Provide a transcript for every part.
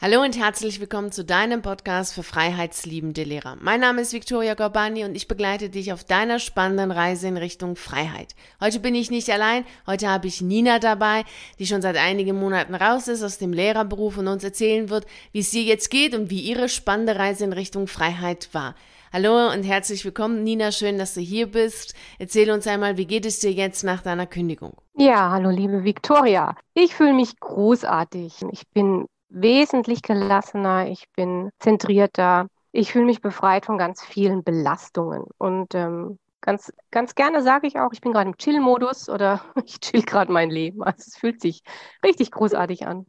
Hallo und herzlich willkommen zu deinem Podcast für freiheitsliebende Lehrer. Mein Name ist Victoria Gorbani und ich begleite dich auf deiner spannenden Reise in Richtung Freiheit. Heute bin ich nicht allein, heute habe ich Nina dabei, die schon seit einigen Monaten raus ist aus dem Lehrerberuf und uns erzählen wird, wie es ihr jetzt geht und wie ihre spannende Reise in Richtung Freiheit war. Hallo und herzlich willkommen, Nina. Schön, dass du hier bist. Erzähl uns einmal, wie geht es dir jetzt nach deiner Kündigung? Ja, hallo, liebe Victoria. Ich fühle mich großartig. Ich bin wesentlich gelassener, ich bin zentrierter, ich fühle mich befreit von ganz vielen Belastungen. Und ähm, ganz, ganz gerne sage ich auch, ich bin gerade im Chill-Modus oder ich chill gerade mein Leben. Also es fühlt sich richtig großartig an.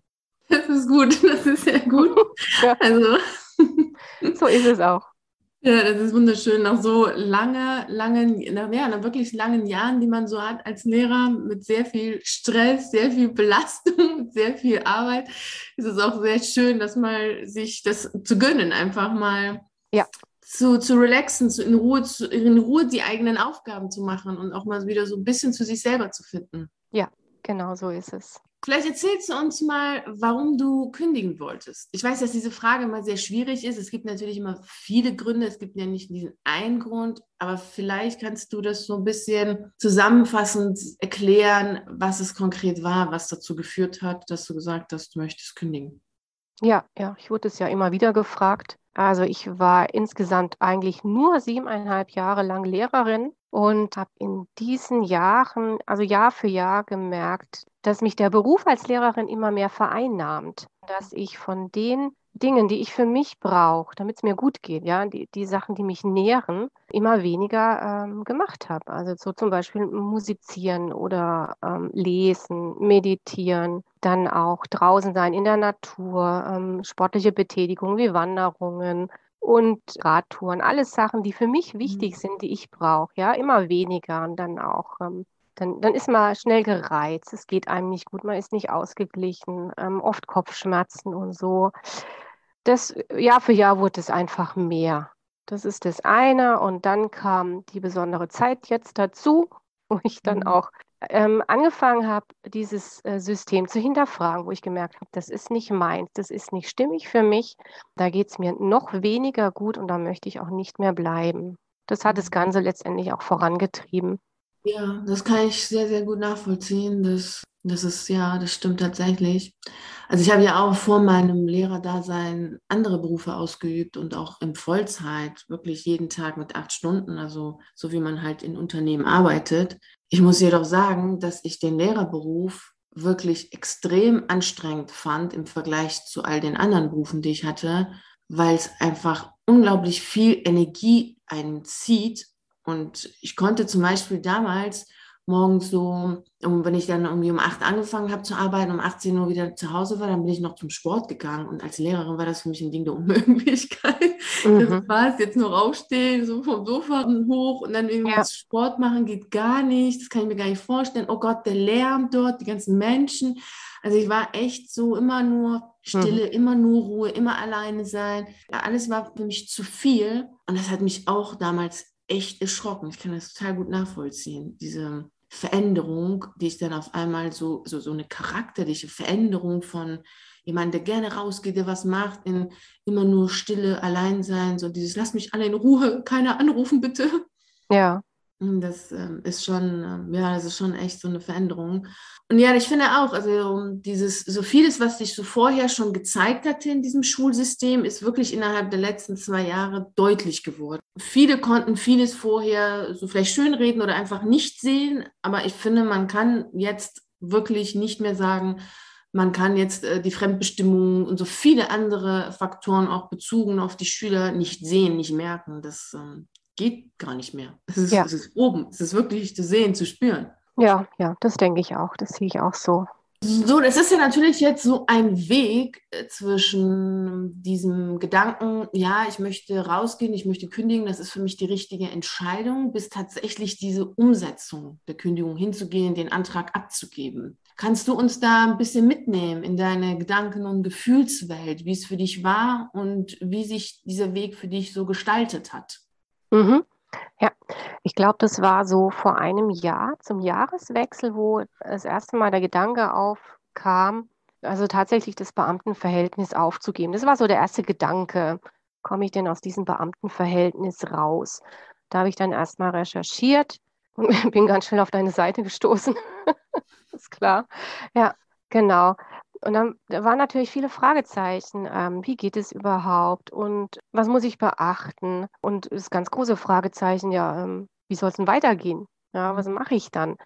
Das ist gut, das ist sehr gut. ja. Also so ist es auch. Ja, das ist wunderschön. Nach so lange, langen, nach, ja, nach wirklich langen Jahren, die man so hat als Lehrer, mit sehr viel Stress, sehr viel Belastung, sehr viel Arbeit, ist es auch sehr schön, dass mal sich das zu gönnen, einfach mal ja. zu, zu relaxen, zu, in, Ruhe, zu, in Ruhe die eigenen Aufgaben zu machen und auch mal wieder so ein bisschen zu sich selber zu finden. Ja, genau so ist es. Vielleicht erzählst du uns mal, warum du kündigen wolltest. Ich weiß, dass diese Frage immer sehr schwierig ist. Es gibt natürlich immer viele Gründe. Es gibt ja nicht diesen einen Grund, aber vielleicht kannst du das so ein bisschen zusammenfassend erklären, was es konkret war, was dazu geführt hat, dass du gesagt hast, du möchtest kündigen. Ja, ja, ich wurde es ja immer wieder gefragt. Also ich war insgesamt eigentlich nur siebeneinhalb Jahre lang Lehrerin und habe in diesen Jahren, also Jahr für Jahr gemerkt, dass mich der Beruf als Lehrerin immer mehr vereinnahmt, dass ich von den Dingen, die ich für mich brauche, damit es mir gut geht, ja, die, die Sachen, die mich nähren, immer weniger ähm, gemacht habe. Also so zum Beispiel musizieren oder ähm, lesen, meditieren, dann auch draußen sein in der Natur, ähm, sportliche Betätigung wie Wanderungen, und Radtouren, alles Sachen, die für mich wichtig mhm. sind, die ich brauche, ja, immer weniger und dann auch, ähm, dann, dann ist man schnell gereizt, es geht einem nicht gut, man ist nicht ausgeglichen, ähm, oft Kopfschmerzen und so. Das Jahr für Jahr wurde es einfach mehr. Das ist das eine und dann kam die besondere Zeit jetzt dazu, wo ich dann mhm. auch ähm, angefangen habe, dieses äh, System zu hinterfragen, wo ich gemerkt habe, das ist nicht meins, das ist nicht stimmig für mich, da geht es mir noch weniger gut und da möchte ich auch nicht mehr bleiben. Das hat das mhm. Ganze letztendlich auch vorangetrieben. Ja, das kann ich sehr, sehr gut nachvollziehen. Das, das ist, ja, das stimmt tatsächlich. Also ich habe ja auch vor meinem Lehrerdasein andere Berufe ausgeübt und auch in Vollzeit, wirklich jeden Tag mit acht Stunden, also so wie man halt in Unternehmen arbeitet. Ich muss jedoch sagen, dass ich den Lehrerberuf wirklich extrem anstrengend fand im Vergleich zu all den anderen Berufen, die ich hatte, weil es einfach unglaublich viel Energie einzieht. Und ich konnte zum Beispiel damals morgens so, wenn ich dann irgendwie um 8 angefangen habe zu arbeiten, um 18 Uhr wieder zu Hause war, dann bin ich noch zum Sport gegangen. Und als Lehrerin war das für mich ein Ding der Unmöglichkeit. Mhm. Das war es, jetzt nur aufstehen, so vom Sofa hoch und dann irgendwie ja. Sport machen geht gar nicht. Das kann ich mir gar nicht vorstellen. Oh Gott, der Lärm dort, die ganzen Menschen. Also ich war echt so immer nur Stille, mhm. immer nur Ruhe, immer alleine sein. Ja, alles war für mich zu viel. Und das hat mich auch damals echt erschrocken. Ich kann das total gut nachvollziehen. Diese Veränderung, die ich dann auf einmal so, so, so eine charakterliche Veränderung von jemand, der gerne rausgeht, der was macht, in immer nur Stille, allein sein, so dieses, lass mich alle in Ruhe, keiner anrufen, bitte. Ja. Das ähm, ist schon, ähm, ja, das ist schon echt so eine Veränderung. Und ja, ich finde auch, also dieses, so vieles, was sich so vorher schon gezeigt hatte in diesem Schulsystem, ist wirklich innerhalb der letzten zwei Jahre deutlich geworden. Viele konnten vieles vorher so vielleicht schönreden oder einfach nicht sehen, aber ich finde, man kann jetzt wirklich nicht mehr sagen, man kann jetzt äh, die Fremdbestimmung und so viele andere Faktoren auch bezogen auf die Schüler nicht sehen, nicht merken. Das ähm, geht gar nicht mehr. Es ist, ja. es ist oben, es ist wirklich zu sehen, zu spüren. Ja, ja, das denke ich auch. Das sehe ich auch so. So, das ist ja natürlich jetzt so ein Weg äh, zwischen diesem Gedanken, ja, ich möchte rausgehen, ich möchte kündigen, das ist für mich die richtige Entscheidung, bis tatsächlich diese Umsetzung der Kündigung hinzugehen, den Antrag abzugeben. Kannst du uns da ein bisschen mitnehmen in deine Gedanken- und Gefühlswelt, wie es für dich war und wie sich dieser Weg für dich so gestaltet hat? Mhm. Ja, ich glaube, das war so vor einem Jahr zum Jahreswechsel, wo das erste Mal der Gedanke aufkam, also tatsächlich das Beamtenverhältnis aufzugeben. Das war so der erste Gedanke. Komme ich denn aus diesem Beamtenverhältnis raus? Da habe ich dann erstmal recherchiert und bin ganz schnell auf deine Seite gestoßen. ist klar. Ja, genau. Und dann da waren natürlich viele Fragezeichen. Ähm, wie geht es überhaupt? Und was muss ich beachten? Und das ganz große Fragezeichen, ja, ähm, wie soll es denn weitergehen? Ja, was mache ich dann?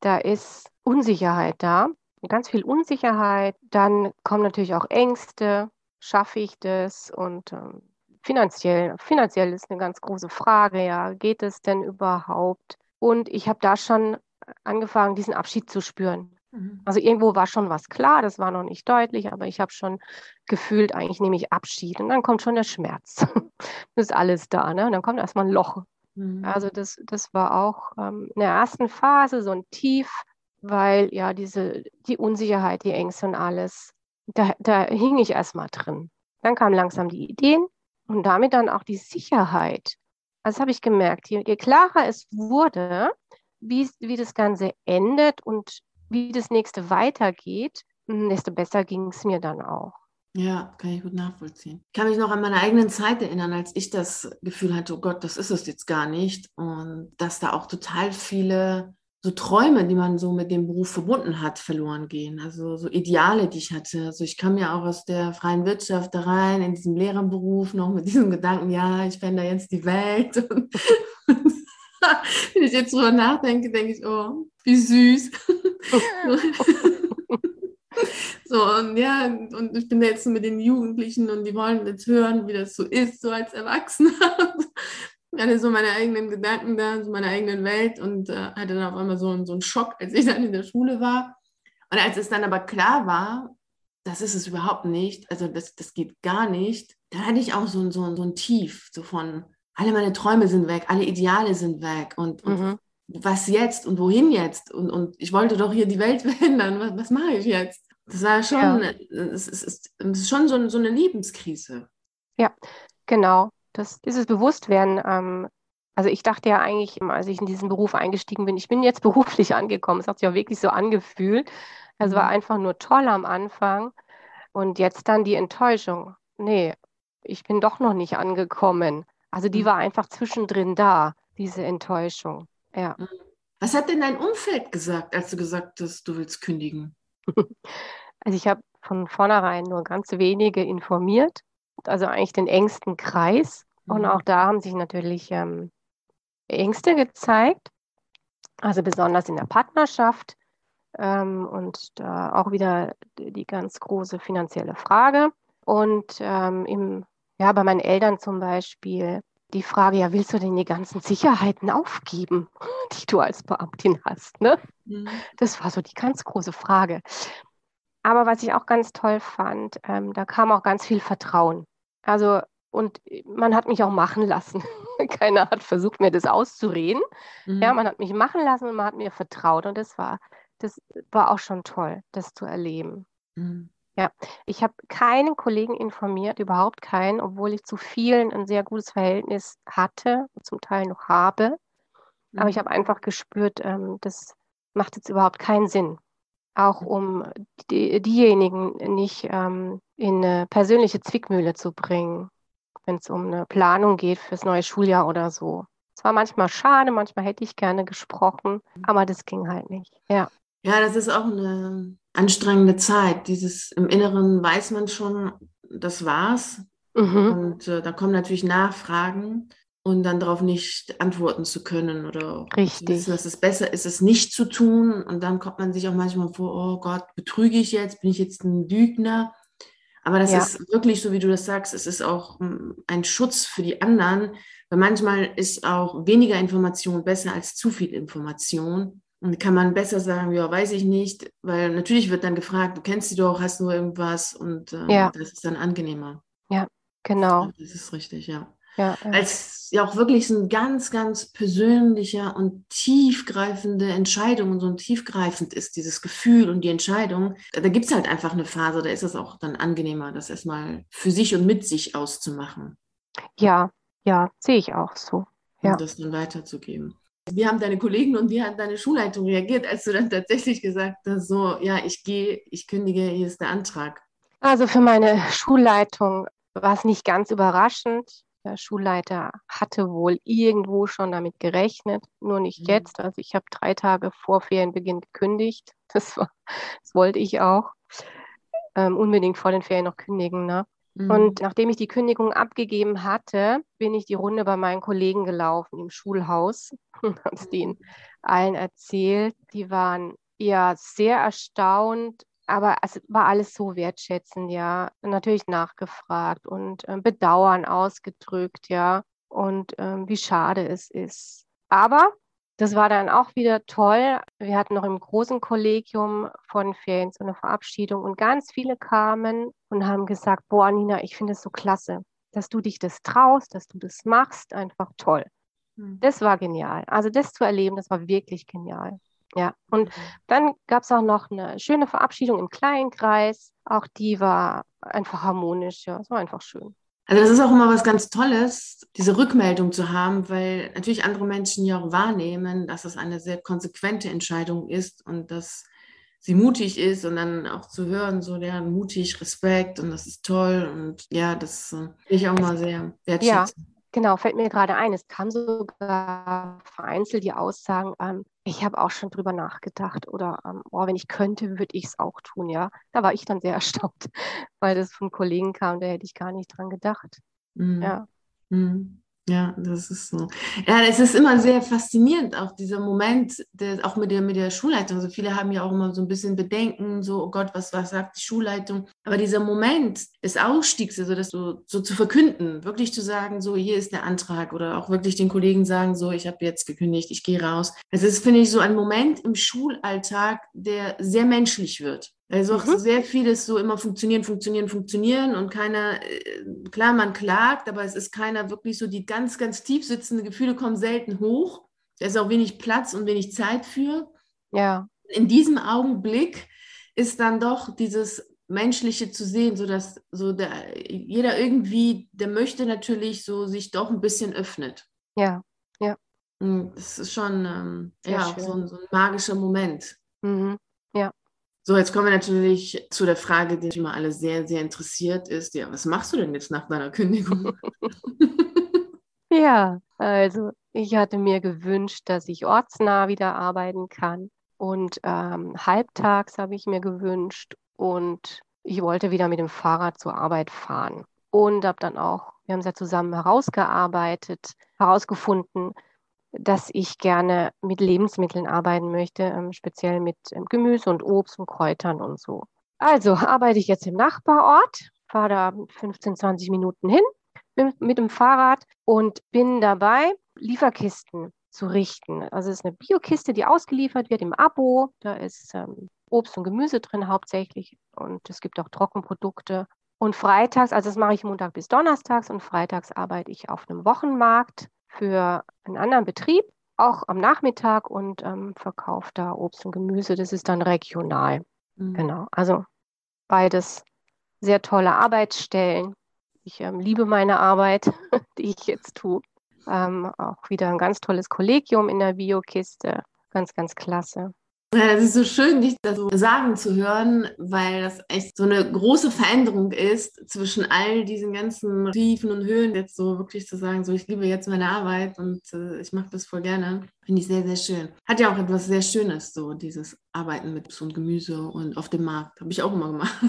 Da ist Unsicherheit da, ganz viel Unsicherheit. Dann kommen natürlich auch Ängste. Schaffe ich das? Und ähm, finanziell, finanziell ist eine ganz große Frage. Ja, geht es denn überhaupt? Und ich habe da schon angefangen, diesen Abschied zu spüren. Mhm. Also irgendwo war schon was klar, das war noch nicht deutlich, aber ich habe schon gefühlt, eigentlich nehme ich Abschied und dann kommt schon der Schmerz. das ist alles da, ne? Und dann kommt erstmal ein Loch. Mhm. Also das, das war auch ähm, in der ersten Phase so ein Tief, weil ja diese, die Unsicherheit, die Ängste und alles, da, da hing ich erstmal drin. Dann kamen langsam die Ideen und damit dann auch die Sicherheit. Also habe ich gemerkt, je, je klarer es wurde, wie, wie das Ganze endet und wie das nächste weitergeht, desto besser ging es mir dann auch. Ja, kann ich gut nachvollziehen. Ich kann mich noch an meine eigenen Zeit erinnern, als ich das Gefühl hatte, oh Gott, das ist es jetzt gar nicht. Und dass da auch total viele so Träume, die man so mit dem Beruf verbunden hat, verloren gehen. Also so Ideale, die ich hatte. Also ich kam ja auch aus der freien Wirtschaft da rein, in diesem Lehrerberuf, noch mit diesem Gedanken, ja, ich verändere jetzt die Welt. Und, wenn ich jetzt drüber nachdenke, denke ich, oh, wie süß. so, und ja, und ich bin jetzt mit den Jugendlichen und die wollen jetzt hören, wie das so ist, so als Erwachsener. Ich hatte so meine eigenen Gedanken da, so meine eigenen Welt und äh, hatte dann auf einmal so, so einen Schock, als ich dann in der Schule war. Und als es dann aber klar war, das ist es überhaupt nicht, also das, das geht gar nicht, dann hatte ich auch so, so, so ein Tief, so von, alle meine Träume sind weg, alle Ideale sind weg und, und mhm. Was jetzt und wohin jetzt? Und, und ich wollte doch hier die Welt verändern, was, was mache ich jetzt? Das war schon, ja. es, ist, es ist schon so, so eine Lebenskrise. Ja, genau. Das, dieses Bewusstwerden, ähm, also ich dachte ja eigentlich, als ich in diesen Beruf eingestiegen bin, ich bin jetzt beruflich angekommen. Es hat sich auch wirklich so angefühlt. Es war mhm. einfach nur toll am Anfang. Und jetzt dann die Enttäuschung. Nee, ich bin doch noch nicht angekommen. Also die mhm. war einfach zwischendrin da, diese Enttäuschung. Ja. Mhm. Was hat denn dein Umfeld gesagt, als du gesagt hast, du willst kündigen? Also ich habe von vornherein nur ganz wenige informiert, also eigentlich den engsten Kreis. Mhm. Und auch da haben sich natürlich ähm, Ängste gezeigt, also besonders in der Partnerschaft. Ähm, und da auch wieder die ganz große finanzielle Frage. Und ähm, im ja, bei meinen Eltern zum Beispiel die Frage, ja, willst du denn die ganzen Sicherheiten aufgeben, die du als Beamtin hast? Ne? Mhm. Das war so die ganz große Frage. Aber was ich auch ganz toll fand, ähm, da kam auch ganz viel Vertrauen. Also, und man hat mich auch machen lassen. Keiner hat versucht, mir das auszureden. Mhm. Ja, man hat mich machen lassen und man hat mir vertraut. Und das war, das war auch schon toll, das zu erleben. Mhm. Ja, ich habe keinen Kollegen informiert, überhaupt keinen, obwohl ich zu vielen ein sehr gutes Verhältnis hatte, zum Teil noch habe. Aber ich mhm. habe einfach gespürt, ähm, das macht jetzt überhaupt keinen Sinn. Auch mhm. um die, diejenigen nicht ähm, in eine persönliche Zwickmühle zu bringen, wenn es um eine Planung geht fürs neue Schuljahr oder so. Es war manchmal schade, manchmal hätte ich gerne gesprochen, mhm. aber das ging halt nicht. Ja. Ja, das ist auch eine anstrengende Zeit. Dieses im Inneren weiß man schon, das war's. Mhm. Und äh, da kommen natürlich Nachfragen und dann darauf nicht antworten zu können oder Richtig. wissen, dass es besser ist, es nicht zu tun. Und dann kommt man sich auch manchmal vor, oh Gott, betrüge ich jetzt, bin ich jetzt ein Lügner? Aber das ja. ist wirklich so, wie du das sagst, es ist auch hm, ein Schutz für die anderen, weil manchmal ist auch weniger Information besser als zu viel Information. Und kann man besser sagen, ja, weiß ich nicht, weil natürlich wird dann gefragt, du kennst sie doch, hast du irgendwas und äh, ja. das ist dann angenehmer. Ja, genau. Das ist richtig, ja. Ja, ja. Als ja auch wirklich so ein ganz, ganz persönlicher und tiefgreifende Entscheidung und so ein tiefgreifend ist, dieses Gefühl und die Entscheidung, da gibt es halt einfach eine Phase, da ist es auch dann angenehmer, das erstmal für sich und mit sich auszumachen. Ja, ja, sehe ich auch so. Ja. Und das dann weiterzugeben. Wie haben deine Kollegen und wie hat deine Schulleitung reagiert, als du dann tatsächlich gesagt hast, so, ja, ich gehe, ich kündige, hier ist der Antrag? Also für meine Schulleitung war es nicht ganz überraschend. Der Schulleiter hatte wohl irgendwo schon damit gerechnet, nur nicht mhm. jetzt. Also ich habe drei Tage vor Ferienbeginn gekündigt. Das, war, das wollte ich auch. Ähm, unbedingt vor den Ferien noch kündigen. Ne? Mhm. Und nachdem ich die Kündigung abgegeben hatte, bin ich die Runde bei meinen Kollegen gelaufen im Schulhaus und habe es denen allen erzählt. Die waren ja sehr erstaunt, aber es war alles so wertschätzend, ja. Natürlich nachgefragt und äh, Bedauern ausgedrückt, ja. Und äh, wie schade es ist. Aber das war dann auch wieder toll. Wir hatten noch im großen Kollegium von Ferien so eine Verabschiedung und ganz viele kamen und haben gesagt, boah, Nina, ich finde es so klasse, dass du dich das traust, dass du das machst, einfach toll. Mhm. Das war genial. Also das zu erleben, das war wirklich genial. Ja, und dann gab es auch noch eine schöne Verabschiedung im kleinen Kreis. Auch die war einfach harmonisch, ja, es war einfach schön. Also das ist auch immer was ganz Tolles, diese Rückmeldung zu haben, weil natürlich andere Menschen ja auch wahrnehmen, dass es eine sehr konsequente Entscheidung ist und dass sie mutig ist und dann auch zu hören, so ja, mutig, Respekt und das ist toll und ja, das äh, ich auch mal sehr wertschätzen. Ja, genau, fällt mir gerade ein, es kam sogar vereinzelt die Aussagen, ähm, ich habe auch schon drüber nachgedacht oder ähm, oh, wenn ich könnte, würde ich es auch tun, ja. Da war ich dann sehr erstaunt, weil das von Kollegen kam, da hätte ich gar nicht dran gedacht. Mhm. Ja. Mhm. Ja, das ist so. Ja, es ist immer sehr faszinierend, auch dieser Moment, der, auch mit der, mit der Schulleitung. Also viele haben ja auch immer so ein bisschen Bedenken, so, oh Gott, was, was sagt die Schulleitung? Aber dieser Moment des Ausstiegs, also das so, so zu verkünden, wirklich zu sagen, so, hier ist der Antrag oder auch wirklich den Kollegen sagen, so, ich habe jetzt gekündigt, ich gehe raus. Es ist, finde ich, so ein Moment im Schulalltag, der sehr menschlich wird. Also auch mhm. sehr vieles so immer funktionieren, funktionieren, funktionieren und keiner, äh, klar, man klagt, aber es ist keiner wirklich so, die ganz, ganz tief sitzenden Gefühle kommen selten hoch. Da ist auch wenig Platz und wenig Zeit für. Ja. In diesem Augenblick ist dann doch dieses Menschliche zu sehen, so dass so der, jeder irgendwie, der möchte natürlich so sich doch ein bisschen öffnet. Ja, ja. Das ist schon ähm, ja, so ein, so ein magischer Moment. Mhm. Ja. So, jetzt kommen wir natürlich zu der Frage, die immer alle sehr, sehr interessiert ist. Ja, was machst du denn jetzt nach deiner Kündigung? ja, also ich hatte mir gewünscht, dass ich ortsnah wieder arbeiten kann. Und ähm, halbtags habe ich mir gewünscht und ich wollte wieder mit dem Fahrrad zur Arbeit fahren. Und habe dann auch, wir haben es ja zusammen herausgearbeitet, herausgefunden, dass ich gerne mit Lebensmitteln arbeiten möchte, ähm, speziell mit ähm, Gemüse und Obst und Kräutern und so. Also arbeite ich jetzt im Nachbarort, fahre da 15, 20 Minuten hin mit, dem Fahrrad und bin dabei, Lieferkisten zu richten. Also es ist eine Biokiste, die ausgeliefert wird im Abo. Da ist ähm, Obst und Gemüse drin hauptsächlich und es gibt auch Trockenprodukte. Und freitags, also das mache ich Montag bis Donnerstags und freitags arbeite ich auf einem Wochenmarkt für einen anderen Betrieb, auch am Nachmittag und ähm, verkauft da Obst und Gemüse. Das ist dann regional. Mhm. Genau. Also beides sehr tolle Arbeitsstellen. Ich ähm, liebe meine Arbeit, die ich jetzt tue. Ähm, auch wieder ein ganz tolles Kollegium in der Biokiste. Ganz, ganz klasse. Ja, es ist so schön, dich das so sagen zu hören, weil das echt so eine große Veränderung ist zwischen all diesen ganzen Tiefen und Höhen. Jetzt so wirklich zu sagen, so ich liebe jetzt meine Arbeit und äh, ich mache das voll gerne, finde ich sehr, sehr schön. Hat ja auch etwas sehr Schönes, so dieses Arbeiten mit so Gemüse und auf dem Markt. Habe ich auch immer gemacht.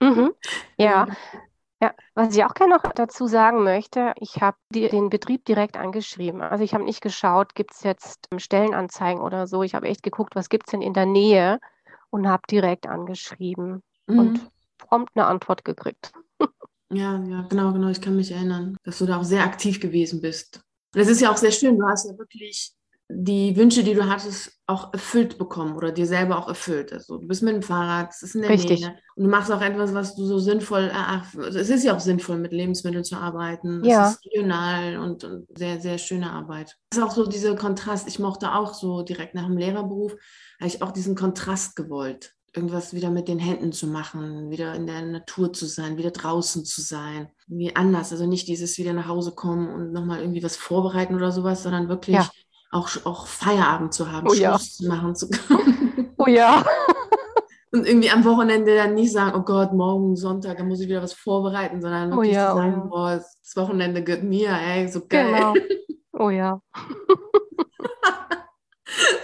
Mhm. Ja, Ja, was ich auch gerne noch dazu sagen möchte, ich habe den Betrieb direkt angeschrieben. Also ich habe nicht geschaut, gibt es jetzt ähm, Stellenanzeigen oder so. Ich habe echt geguckt, was gibt es denn in der Nähe und habe direkt angeschrieben mhm. und prompt eine Antwort gekriegt. Ja, ja, genau, genau. Ich kann mich erinnern, dass du da auch sehr aktiv gewesen bist. Und es ist ja auch sehr schön, du hast ja wirklich die Wünsche, die du hattest, auch erfüllt bekommen oder dir selber auch erfüllt. Also du bist mit dem Fahrrad, es ist in der Richtig. Nähe. Und du machst auch etwas, was du so sinnvoll erachtest. Also es ist ja auch sinnvoll, mit Lebensmitteln zu arbeiten. Ja. Es ist regional und, und sehr, sehr schöne Arbeit. Es ist auch so dieser Kontrast. Ich mochte auch so direkt nach dem Lehrerberuf, habe ich auch diesen Kontrast gewollt. Irgendwas wieder mit den Händen zu machen, wieder in der Natur zu sein, wieder draußen zu sein. Wie anders. Also nicht dieses wieder nach Hause kommen und nochmal irgendwie was vorbereiten oder sowas, sondern wirklich ja auch, auch Feierabend zu haben, Oh Schluss ja. zu machen zu können. Oh ja. Und irgendwie am Wochenende dann nicht sagen, oh Gott, morgen Sonntag, da muss ich wieder was vorbereiten, sondern Oh wirklich ja, zu oh sagen, ja. boah, das Wochenende gehört mir, ey, so geil. Genau. Oh ja.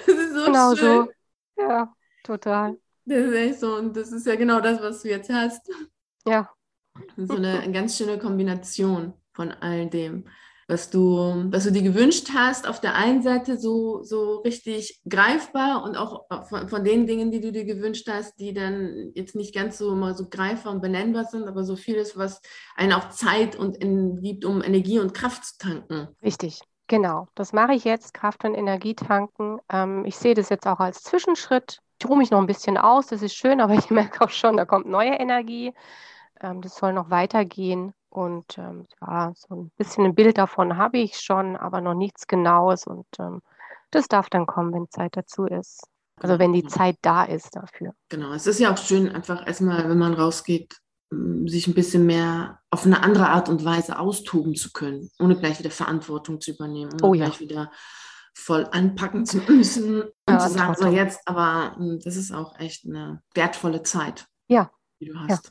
Das ist so Genau schön. so. Ja, total. Das ist echt so, und das ist ja genau das, was du jetzt hast. Ja. So eine ganz schöne Kombination von all dem, was du, was du dir gewünscht hast. Auf der einen Seite so, so richtig greifbar und auch von, von den Dingen, die du dir gewünscht hast, die dann jetzt nicht ganz so mal so greifbar und benennbar sind, aber so vieles, was einen auch Zeit und in, gibt, um Energie und Kraft zu tanken. Richtig, genau. Das mache ich jetzt, Kraft und Energie tanken. Ähm, ich sehe das jetzt auch als Zwischenschritt. Ich ruhe mich noch ein bisschen aus, das ist schön, aber ich merke auch schon, da kommt neue Energie. Ähm, das soll noch weitergehen. Und ähm, ja, so ein bisschen ein Bild davon habe ich schon, aber noch nichts Genaues. Und ähm, das darf dann kommen, wenn Zeit dazu ist. Also wenn die Zeit da ist dafür. Genau, es ist ja auch schön, einfach erstmal, wenn man rausgeht, sich ein bisschen mehr auf eine andere Art und Weise austoben zu können, ohne gleich wieder Verantwortung zu übernehmen, ohne Oh ja. gleich wieder voll anpacken zu müssen und Ja, zu sagen, so jetzt, aber das ist auch echt eine wertvolle Zeit, Ja. die du hast. Ja.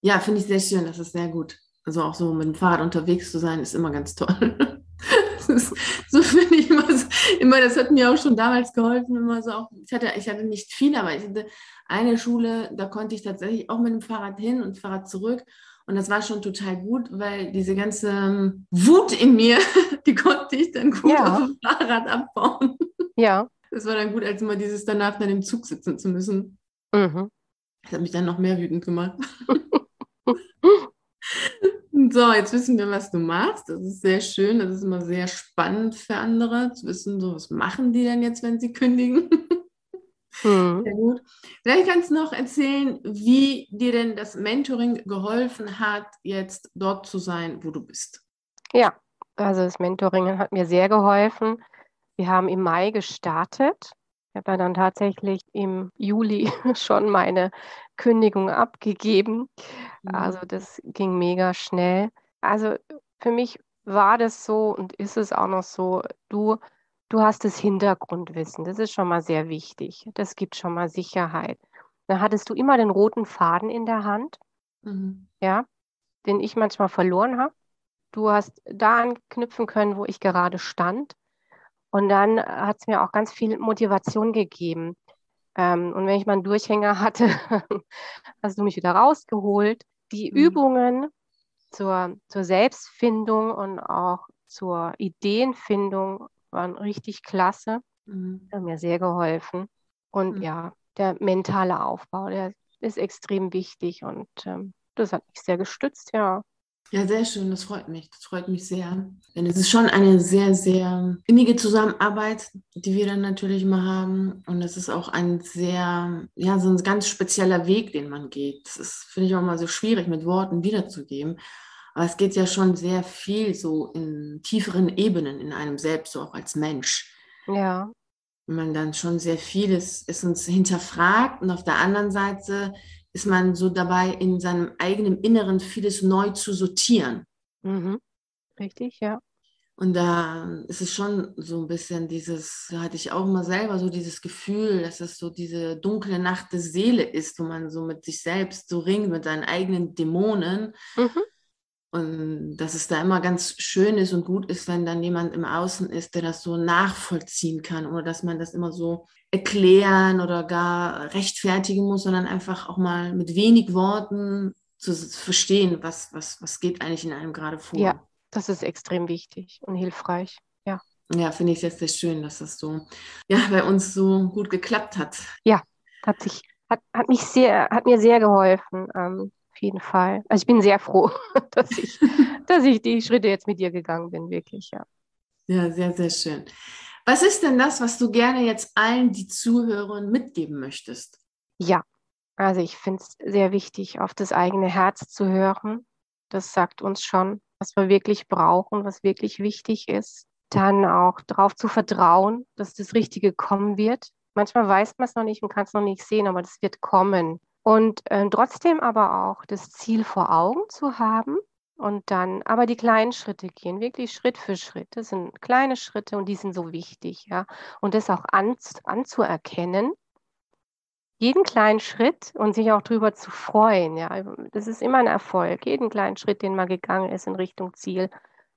Ja, finde ich sehr schön, das ist sehr gut. Also auch so mit dem Fahrrad unterwegs zu sein, ist immer ganz toll. Ist, so finde ich immer, immer, das hat mir auch schon damals geholfen, immer so auch, ich hatte, ich hatte nicht viel, aber ich hatte eine Schule, da konnte ich tatsächlich auch mit dem Fahrrad hin und Fahrrad zurück. Und das war schon total gut, weil diese ganze ähm, Wut in mir, die konnte ich dann gut Ja. auf dem Fahrrad abbauen. Ja. Das war dann gut, als immer dieses danach dann im Zug sitzen zu müssen. Mhm. Das hat mich dann noch mehr wütend gemacht. So, jetzt wissen wir, was du machst. Das ist sehr schön. Das ist immer sehr spannend für andere zu wissen, so was machen die denn jetzt, wenn sie kündigen. Mhm. Sehr gut. Vielleicht kannst du noch erzählen, wie dir denn das Mentoring geholfen hat, jetzt dort zu sein, wo du bist. Ja, also das Mentoring hat mir sehr geholfen. Wir haben im Mai gestartet. Ich habe ja dann tatsächlich im Juli schon meine Kündigung abgegeben. Also das ging mega schnell. Also für mich war das so und ist es auch noch so, du, du hast das Hintergrundwissen. Das ist schon mal sehr wichtig. Das gibt schon mal Sicherheit. Dann hattest du immer den roten Faden in der Hand, Mhm. ja, den ich manchmal verloren habe. Du hast da anknüpfen können, wo ich gerade stand. Und dann hat es mir auch ganz viel Motivation gegeben. Ähm, und wenn ich mal einen Durchhänger hatte, hast du mich wieder rausgeholt. Die Mhm. Übungen zur, zur Selbstfindung und auch zur Ideenfindung waren richtig klasse, Mhm. haben mir sehr geholfen. Und Mhm. ja, der mentale Aufbau, der ist extrem wichtig und ähm, das hat mich sehr gestützt, ja. Ja, sehr schön, das freut mich. Das freut mich sehr. Denn es ist schon eine sehr, sehr innige Zusammenarbeit, die wir dann natürlich immer haben. Und es ist auch ein sehr, ja, so ein ganz spezieller Weg, den man geht. Das ist, finde ich auch mal so schwierig mit Worten wiederzugeben. Aber es geht ja schon sehr viel so in tieferen Ebenen in einem selbst, so auch als Mensch. Ja, Wenn man dann schon sehr vieles ist uns hinterfragt und auf der anderen Seite ist man so dabei, in seinem eigenen Inneren vieles neu zu sortieren. mhm. Richtig, ja. Und da ist es schon so ein bisschen dieses, da hatte ich auch mal selber so dieses Gefühl, dass es so diese dunkle Nacht der Seele ist, wo man so mit sich selbst so ringt, mit seinen eigenen Dämonen. Mhm. Und dass es da immer ganz schön ist und gut ist, wenn dann jemand im Außen ist, der das so nachvollziehen kann, oder dass man das immer so erklären oder gar rechtfertigen muss, sondern einfach auch mal mit wenig Worten zu verstehen, was, was, was geht eigentlich in einem gerade vor. Ja. Das ist extrem wichtig und hilfreich. Ja. Ja, finde ich jetzt sehr schön, dass das so ja, bei uns so gut geklappt hat. Hat sich, hat, hat mich sehr, hat mir sehr geholfen, ähm, jeden Fall. Also ich bin sehr froh, dass ich, dass ich die Schritte jetzt mit dir gegangen bin, wirklich, ja. Ja, sehr, sehr schön. Was ist denn das, was du gerne jetzt allen, die zuhören, mitgeben möchtest? Ja, also ich finde es sehr wichtig, auf das eigene Herz zu hören. Das sagt uns schon, was wir wirklich brauchen, was wirklich wichtig ist. Dann auch darauf zu vertrauen, dass das Richtige kommen wird. Manchmal weiß man es noch nicht und kann es noch nicht sehen, aber das wird kommen. Und äh, trotzdem aber auch das Ziel vor Augen zu haben und dann aber die kleinen Schritte gehen, wirklich Schritt für Schritt. Das sind kleine Schritte und die sind so wichtig, ja. Und das auch an, anzuerkennen, jeden kleinen Schritt und sich auch darüber zu freuen, ja. Das ist immer ein Erfolg. Jeden kleinen Schritt, den man gegangen ist in Richtung Ziel,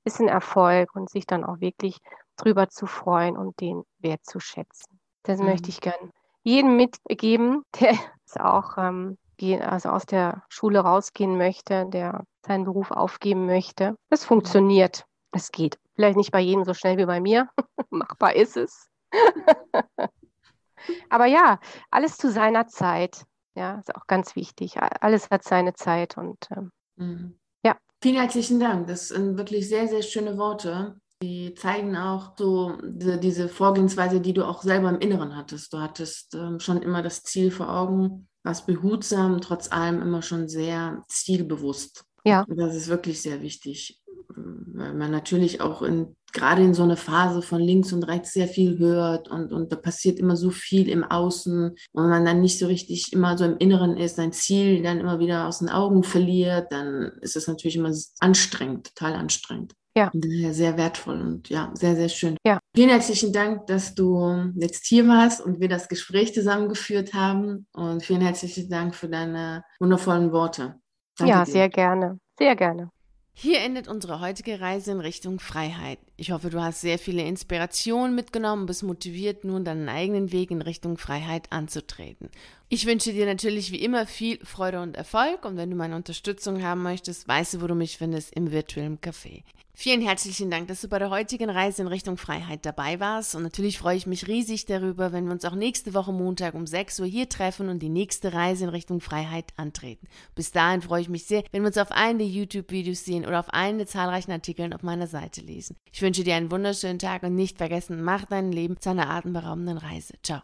ist ein Erfolg und sich dann auch wirklich drüber zu freuen und den wertzuschätzen. Das mhm. möchte ich gern jedem mitgeben, der es auch ähm, also aus der Schule rausgehen möchte, der seinen Beruf aufgeben möchte. Es funktioniert. Es geht. Vielleicht nicht bei jedem so schnell wie bei mir. Machbar ist es. Aber ja, alles zu seiner Zeit. Ja, ist auch ganz wichtig. Alles hat seine Zeit und ähm, mhm. ja. Vielen herzlichen Dank. Das sind wirklich sehr, sehr schöne Worte. Die zeigen auch so diese, diese, Vorgehensweise, die du auch selber im Inneren hattest. Du hattest ähm, schon immer das Ziel vor Augen, warst behutsam, trotz allem immer schon sehr zielbewusst. Ja. Und das ist wirklich sehr wichtig, weil man natürlich auch in, gerade in so einer Phase von links und rechts sehr viel hört und, und da passiert immer so viel im Außen und man dann nicht so richtig immer so im Inneren ist, sein Ziel dann immer wieder aus den Augen verliert, dann ist es natürlich immer anstrengend, total anstrengend. Ja. Und daher sehr wertvoll und ja, sehr, sehr schön. Ja. Vielen herzlichen Dank, dass du jetzt hier warst und wir das Gespräch zusammengeführt haben. Und vielen herzlichen Dank für deine wundervollen Worte. Danke ja, dir. sehr gerne. Sehr gerne. Hier endet unsere heutige Reise in Richtung Freiheit. Ich hoffe, du hast sehr viele Inspirationen mitgenommen und bist motiviert, nun deinen eigenen Weg in Richtung Freiheit anzutreten. Ich wünsche dir natürlich wie immer viel Freude und Erfolg und wenn du meine Unterstützung haben möchtest, weißt du, wo du mich findest, im virtuellen Café. Vielen herzlichen Dank, dass du bei der heutigen Reise in Richtung Freiheit dabei warst. Und natürlich freue ich mich riesig darüber, wenn wir uns auch nächste Woche Montag um 6 Uhr hier treffen und die nächste Reise in Richtung Freiheit antreten. Bis dahin freue ich mich sehr, wenn wir uns auf einen der YouTube-Videos sehen oder auf einen der zahlreichen Artikeln auf meiner Seite lesen. Ich wünsche dir einen wunderschönen Tag und nicht vergessen, mach dein Leben zu einer atemberaubenden Reise. Ciao.